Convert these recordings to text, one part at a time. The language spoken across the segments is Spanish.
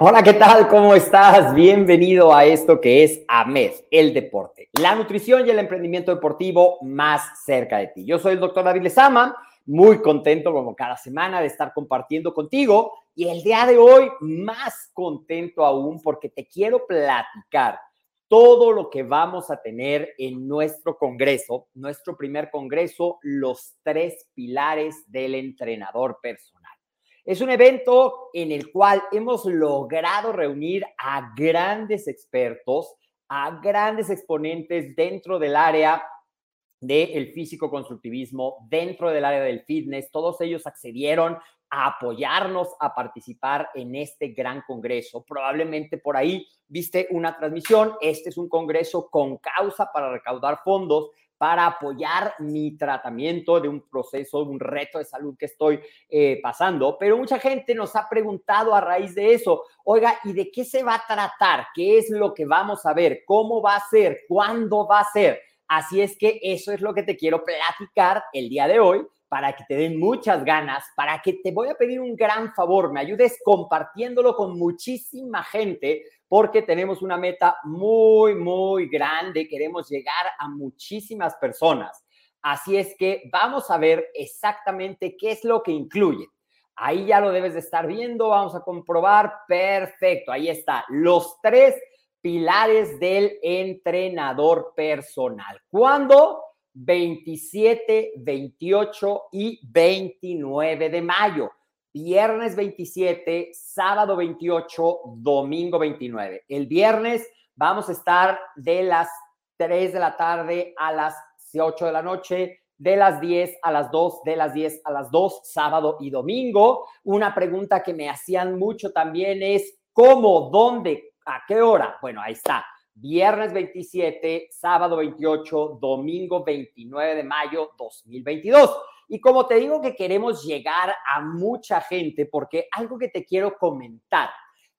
Hola, ¿qué tal? ¿Cómo estás? Bienvenido a esto que es AMED, el deporte, la nutrición y el emprendimiento deportivo más cerca de ti. Yo soy el doctor David Lezama, muy contento como cada semana de estar compartiendo contigo y el día de hoy más contento aún porque te quiero platicar todo lo que vamos a tener en nuestro congreso, nuestro primer congreso, los tres pilares del entrenador personal. Es un evento en el cual hemos logrado reunir a grandes expertos, a grandes exponentes dentro del área del físico-constructivismo, dentro del área del fitness. Todos ellos accedieron a apoyarnos a participar en este gran congreso. Probablemente por ahí viste una transmisión. Este es un congreso con causa para recaudar fondos para apoyar mi tratamiento de un proceso, de un reto de salud que estoy eh, pasando. Pero mucha gente nos ha preguntado a raíz de eso, oiga, ¿y de qué se va a tratar? ¿Qué es lo que vamos a ver? ¿Cómo va a ser? ¿Cuándo va a ser? Así es que eso es lo que te quiero platicar el día de hoy para que te den muchas ganas, para que te voy a pedir un gran favor, me ayudes compartiéndolo con muchísima gente porque tenemos una meta muy, muy grande, queremos llegar a muchísimas personas. Así es que vamos a ver exactamente qué es lo que incluye. Ahí ya lo debes de estar viendo, vamos a comprobar. Perfecto, ahí está. Los tres pilares del entrenador personal. ¿Cuándo? 27, 28 y 29 de mayo viernes 27, sábado 28, domingo 29. El viernes vamos a estar de las 3 de la tarde a las 8 de la noche, de las 10 a las 2, de las 10 a las 2, sábado y domingo. Una pregunta que me hacían mucho también es, ¿cómo? ¿Dónde? ¿A qué hora? Bueno, ahí está. Viernes 27, sábado 28, domingo 29 de mayo 2022. Y como te digo que queremos llegar a mucha gente, porque algo que te quiero comentar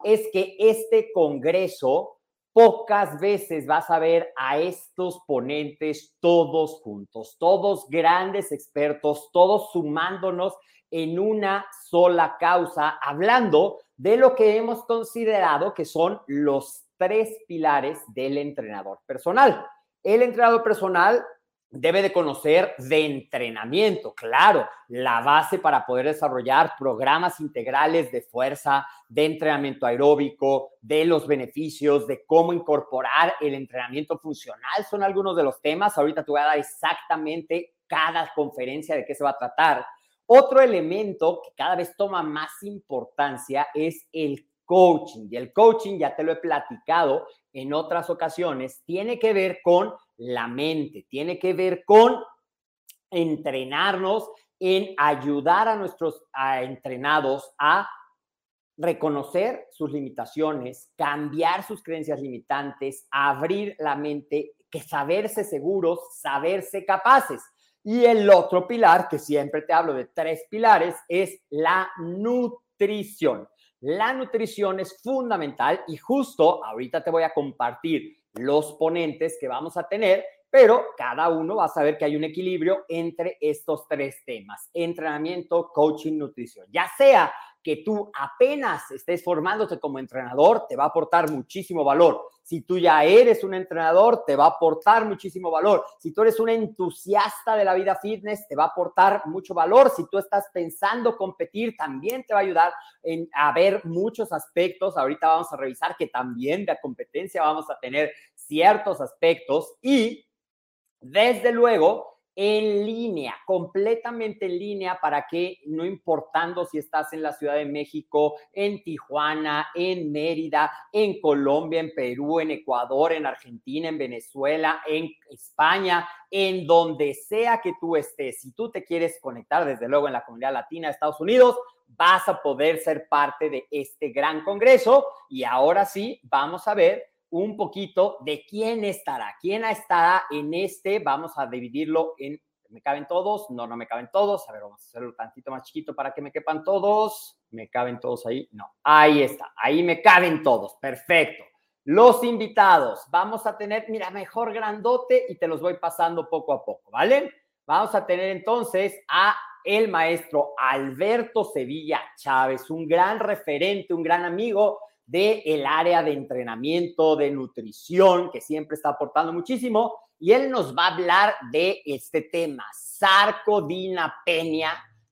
es que este Congreso pocas veces vas a ver a estos ponentes todos juntos, todos grandes expertos, todos sumándonos en una sola causa, hablando de lo que hemos considerado que son los tres pilares del entrenador personal. El entrenador personal debe de conocer de entrenamiento, claro, la base para poder desarrollar programas integrales de fuerza, de entrenamiento aeróbico, de los beneficios, de cómo incorporar el entrenamiento funcional, son algunos de los temas. Ahorita te voy a dar exactamente cada conferencia de qué se va a tratar. Otro elemento que cada vez toma más importancia es el coaching. Y el coaching, ya te lo he platicado en otras ocasiones, tiene que ver con la mente, tiene que ver con entrenarnos en ayudar a nuestros entrenados a reconocer sus limitaciones, cambiar sus creencias limitantes, abrir la mente, que saberse seguros, saberse capaces. Y el otro pilar, que siempre te hablo de tres pilares, es la nutrición. La nutrición es fundamental y justo ahorita te voy a compartir los ponentes que vamos a tener, pero cada uno va a saber que hay un equilibrio entre estos tres temas, entrenamiento, coaching, nutrición. Ya sea que tú apenas estés formándote como entrenador, te va a aportar muchísimo valor. Si tú ya eres un entrenador, te va a aportar muchísimo valor. Si tú eres un entusiasta de la vida fitness, te va a aportar mucho valor. Si tú estás pensando competir, también te va a ayudar en, a ver muchos aspectos. Ahorita vamos a revisar que también de competencia vamos a tener ciertos aspectos y desde luego en línea, completamente en línea para que no importando si estás en la Ciudad de México, en Tijuana, en Mérida, en Colombia, en Perú, en Ecuador, en Argentina, en Venezuela, en España, en donde sea que tú estés, si tú te quieres conectar desde luego en la comunidad latina de Estados Unidos, vas a poder ser parte de este gran congreso. Y ahora sí, vamos a ver un poquito de quién estará, quién estará en este, vamos a dividirlo en, ¿me caben todos? No, no me caben todos, a ver, vamos a hacerlo tantito más chiquito para que me quepan todos, ¿me caben todos ahí? No, ahí está, ahí me caben todos, perfecto. Los invitados, vamos a tener, mira, mejor grandote y te los voy pasando poco a poco, ¿vale? Vamos a tener entonces a el maestro Alberto Sevilla Chávez, un gran referente, un gran amigo del el área de entrenamiento, de nutrición, que siempre está aportando muchísimo, y él nos va a hablar de este tema, sarcodinapenia,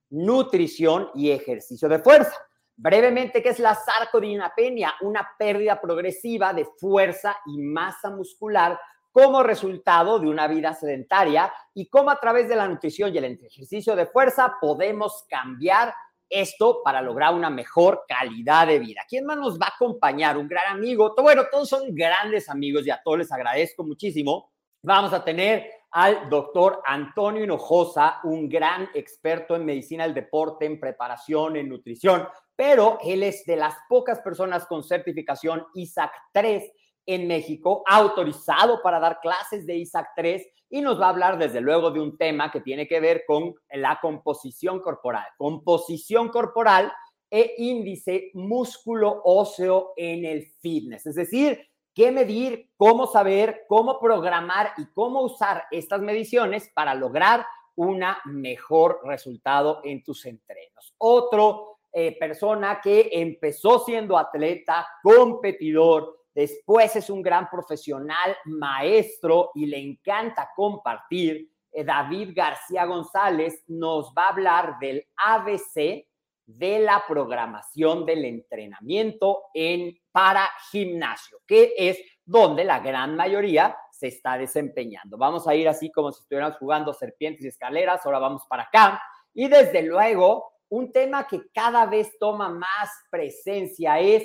nutrición y ejercicio de fuerza. Brevemente, ¿qué es la sarcodinapenia? Una pérdida progresiva de fuerza y masa muscular como resultado de una vida sedentaria y cómo a través de la nutrición y el ejercicio de fuerza podemos cambiar esto para lograr una mejor calidad de vida. ¿Quién más nos va a acompañar? Un gran amigo. Bueno, todos son grandes amigos y a todos les agradezco muchísimo. Vamos a tener al doctor Antonio Hinojosa, un gran experto en medicina del deporte, en preparación, en nutrición, pero él es de las pocas personas con certificación ISAC 3 en México, autorizado para dar clases de ISAC 3 y nos va a hablar desde luego de un tema que tiene que ver con la composición corporal. Composición corporal e índice músculo óseo en el fitness. Es decir, qué medir, cómo saber, cómo programar y cómo usar estas mediciones para lograr un mejor resultado en tus entrenos. Otro eh, persona que empezó siendo atleta, competidor, Después es un gran profesional, maestro y le encanta compartir. Eh, David García González nos va a hablar del ABC de la programación del entrenamiento en para gimnasio, que es donde la gran mayoría se está desempeñando. Vamos a ir así como si estuviéramos jugando serpientes y escaleras, ahora vamos para acá. Y desde luego, un tema que cada vez toma más presencia es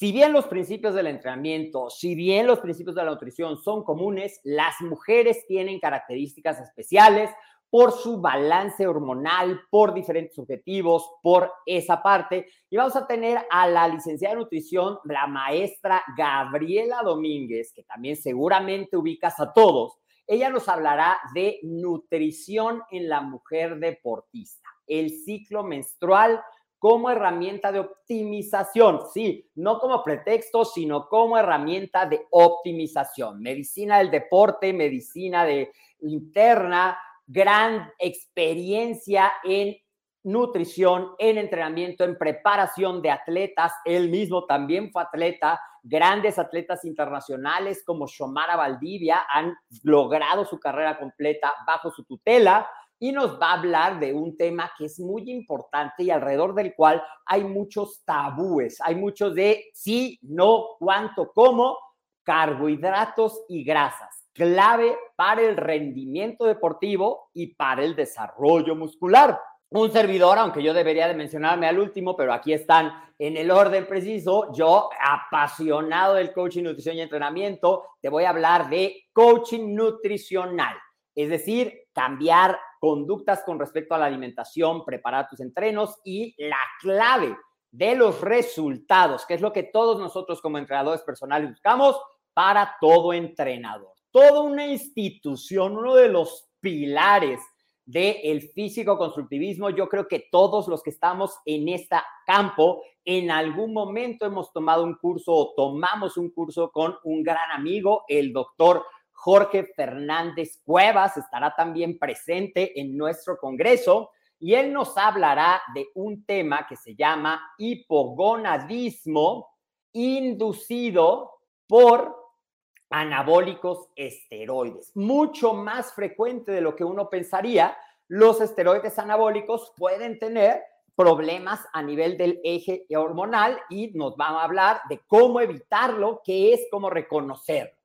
si bien los principios del entrenamiento, si bien los principios de la nutrición son comunes, las mujeres tienen características especiales por su balance hormonal, por diferentes objetivos, por esa parte. Y vamos a tener a la licenciada de nutrición, la maestra Gabriela Domínguez, que también seguramente ubicas a todos. Ella nos hablará de nutrición en la mujer deportista, el ciclo menstrual, como herramienta de optimización, sí, no como pretexto, sino como herramienta de optimización. Medicina del deporte, medicina de interna, gran experiencia en nutrición, en entrenamiento, en preparación de atletas. Él mismo también fue atleta. Grandes atletas internacionales como Shomara Valdivia han logrado su carrera completa bajo su tutela y nos va a hablar de un tema que es muy importante y alrededor del cual hay muchos tabúes, hay muchos de sí, no, cuánto, cómo, carbohidratos y grasas, clave para el rendimiento deportivo y para el desarrollo muscular. Un servidor, aunque yo debería de mencionarme al último, pero aquí están en el orden preciso, yo apasionado del coaching, nutrición y entrenamiento, te voy a hablar de coaching nutricional, es decir, cambiar conductas con respecto a la alimentación, preparar tus entrenos y la clave de los resultados, que es lo que todos nosotros como entrenadores personales buscamos para todo entrenador. Toda una institución, uno de los pilares del físico constructivismo. Yo creo que todos los que estamos en este campo, en algún momento hemos tomado un curso o tomamos un curso con un gran amigo, el doctor Jorge Fernández Cuevas, estará también presente en nuestro congreso y él nos hablará de un tema que se llama hipogonadismo inducido por anabólicos esteroides. Mucho más frecuente de lo que uno pensaría, los esteroides anabólicos pueden tener problemas a nivel del eje hormonal y nos van a hablar de cómo evitarlo, qué es cómo reconocerlo.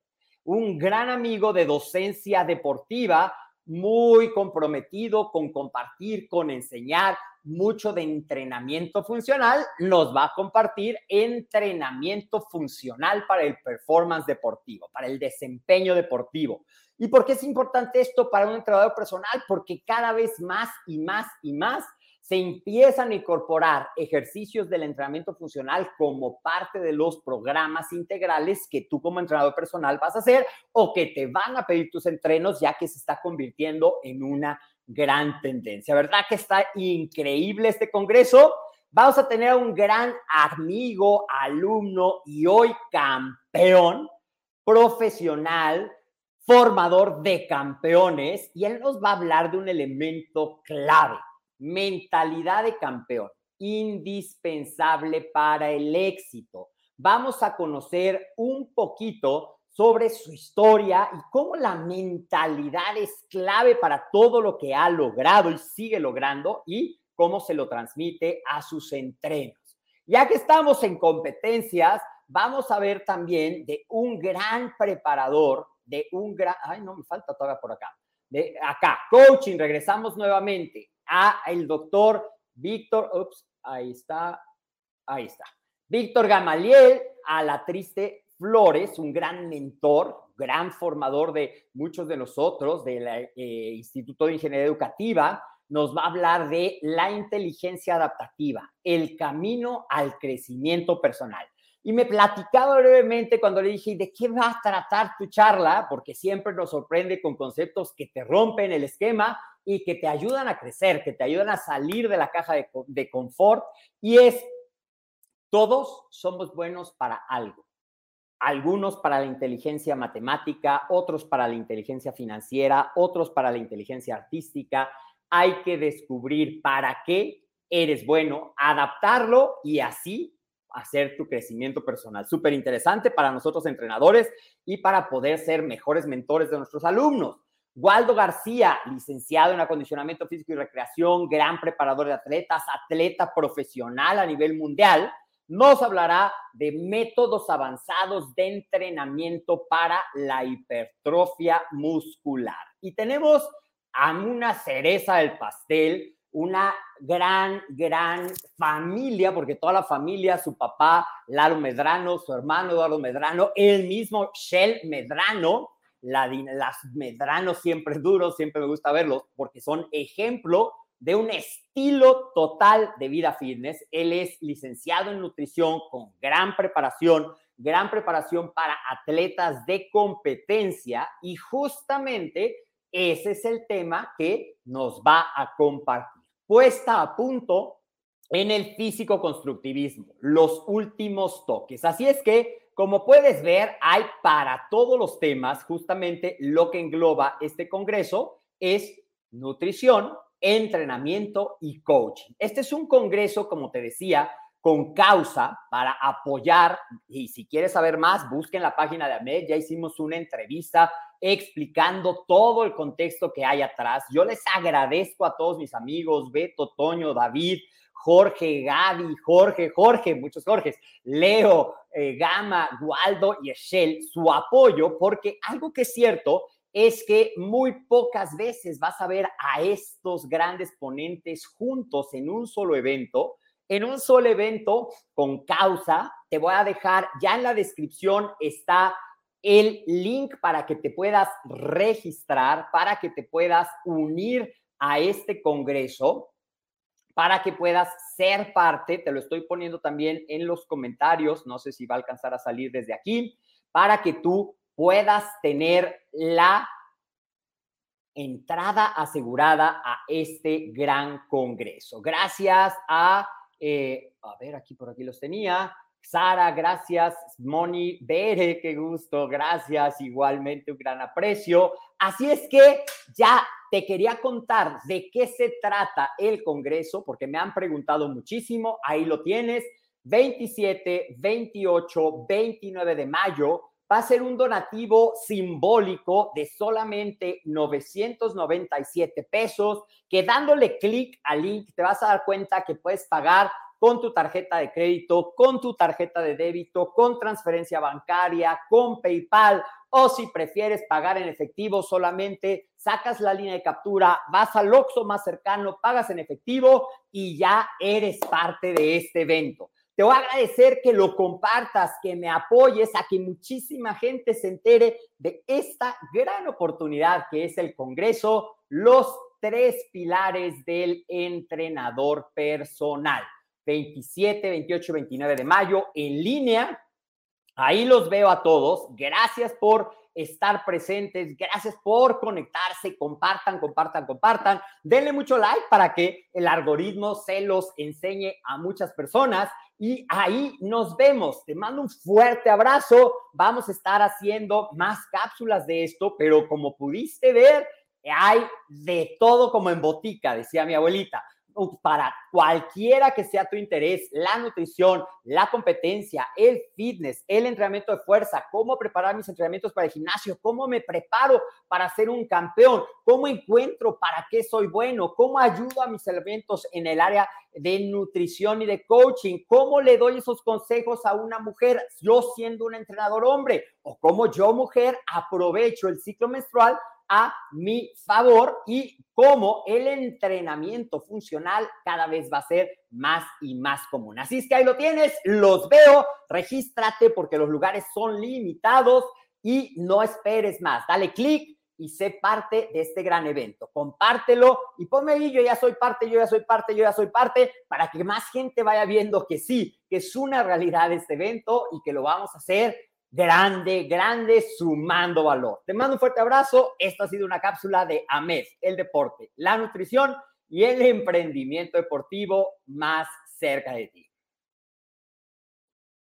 Un gran amigo de docencia deportiva, muy comprometido con compartir, con enseñar, mucho de entrenamiento funcional, nos va a compartir entrenamiento funcional para el performance deportivo, para el desempeño deportivo. ¿Y por qué es importante esto para un entrenador personal? Porque cada vez más y más y más se empiezan a incorporar ejercicios del entrenamiento funcional como parte de los programas integrales que tú como entrenador personal vas a hacer o que te van a pedir tus entrenos ya que se está convirtiendo en una gran tendencia. ¿Verdad que está increíble este congreso? Vamos a tener un gran amigo, alumno y hoy campeón profesional, formador de campeones y él nos va a hablar de un elemento clave mentalidad de campeón, indispensable para el éxito. Vamos a conocer un poquito sobre su historia y cómo la mentalidad es clave para todo lo que ha logrado y sigue logrando y cómo se lo transmite a sus entrenos. Ya que estamos en competencias, vamos a ver también de un gran preparador, de un gran, ay, no me falta todavía por acá, de acá, coaching, regresamos nuevamente, a el doctor Víctor, ups, ahí está, ahí está. Víctor Gamaliel, a la triste Flores, un gran mentor, gran formador de muchos de nosotros del eh, Instituto de Ingeniería Educativa, nos va a hablar de la inteligencia adaptativa, el camino al crecimiento personal. Y me platicaba brevemente cuando le dije, ¿de qué va a tratar tu charla? Porque siempre nos sorprende con conceptos que te rompen el esquema y que te ayudan a crecer, que te ayudan a salir de la caja de, de confort. Y es, todos somos buenos para algo. Algunos para la inteligencia matemática, otros para la inteligencia financiera, otros para la inteligencia artística. Hay que descubrir para qué eres bueno, adaptarlo y así hacer tu crecimiento personal. Súper interesante para nosotros entrenadores y para poder ser mejores mentores de nuestros alumnos. Waldo García, licenciado en acondicionamiento físico y recreación, gran preparador de atletas, atleta profesional a nivel mundial, nos hablará de métodos avanzados de entrenamiento para la hipertrofia muscular. Y tenemos a una cereza del pastel, una gran, gran familia, porque toda la familia, su papá, Lalo Medrano, su hermano Eduardo Medrano, el mismo Shell Medrano, la, las Medrano siempre duros, siempre me gusta verlos, porque son ejemplo de un estilo total de vida fitness. Él es licenciado en nutrición con gran preparación, gran preparación para atletas de competencia y justamente ese es el tema que nos va a compartir puesta a punto en el físico constructivismo, los últimos toques. Así es que, como puedes ver, hay para todos los temas, justamente lo que engloba este congreso es nutrición, entrenamiento y coaching. Este es un congreso, como te decía, con causa para apoyar. Y si quieres saber más, busquen la página de AMED. Ya hicimos una entrevista explicando todo el contexto que hay atrás. Yo les agradezco a todos mis amigos, Beto, Toño, David, Jorge, Gaby, Jorge, Jorge, muchos Jorges, Leo, eh, Gama, Gualdo y Eshel, su apoyo, porque algo que es cierto es que muy pocas veces vas a ver a estos grandes ponentes juntos en un solo evento en un solo evento con causa. Te voy a dejar, ya en la descripción está el link para que te puedas registrar, para que te puedas unir a este congreso, para que puedas ser parte. Te lo estoy poniendo también en los comentarios, no sé si va a alcanzar a salir desde aquí, para que tú puedas tener la entrada asegurada a este gran congreso. Gracias a, eh, a ver, aquí por aquí los tenía. Sara, gracias. Moni, Bere, qué gusto, gracias. Igualmente un gran aprecio. Así es que ya te quería contar de qué se trata el Congreso, porque me han preguntado muchísimo. Ahí lo tienes. 27, 28, 29 de mayo va a ser un donativo simbólico de solamente 997 pesos, que dándole clic al link te vas a dar cuenta que puedes pagar con tu tarjeta de crédito, con tu tarjeta de débito, con transferencia bancaria, con PayPal o si prefieres pagar en efectivo solamente, sacas la línea de captura, vas al Oxxo más cercano, pagas en efectivo y ya eres parte de este evento. Te voy a agradecer que lo compartas, que me apoyes a que muchísima gente se entere de esta gran oportunidad que es el Congreso, los tres pilares del entrenador personal. 27, 28, 29 de mayo en línea. Ahí los veo a todos. Gracias por estar presentes. Gracias por conectarse. Compartan, compartan, compartan. Denle mucho like para que el algoritmo se los enseñe a muchas personas. Y ahí nos vemos. Te mando un fuerte abrazo. Vamos a estar haciendo más cápsulas de esto, pero como pudiste ver, hay de todo como en botica, decía mi abuelita para cualquiera que sea tu interés, la nutrición, la competencia, el fitness, el entrenamiento de fuerza, cómo preparar mis entrenamientos para el gimnasio, cómo me preparo para ser un campeón, cómo encuentro para qué soy bueno, cómo ayudo a mis elementos en el área de nutrición y de coaching, cómo le doy esos consejos a una mujer, yo siendo un entrenador hombre, o cómo yo mujer aprovecho el ciclo menstrual a mi favor y cómo el entrenamiento funcional cada vez va a ser más y más común. Así es que ahí lo tienes, los veo, regístrate porque los lugares son limitados y no esperes más. Dale clic y sé parte de este gran evento. Compártelo y ponme ahí, yo ya soy parte, yo ya soy parte, yo ya soy parte, para que más gente vaya viendo que sí, que es una realidad este evento y que lo vamos a hacer grande, grande, sumando valor. Te mando un fuerte abrazo. Esta ha sido una cápsula de AMED, el deporte, la nutrición y el emprendimiento deportivo más cerca de ti.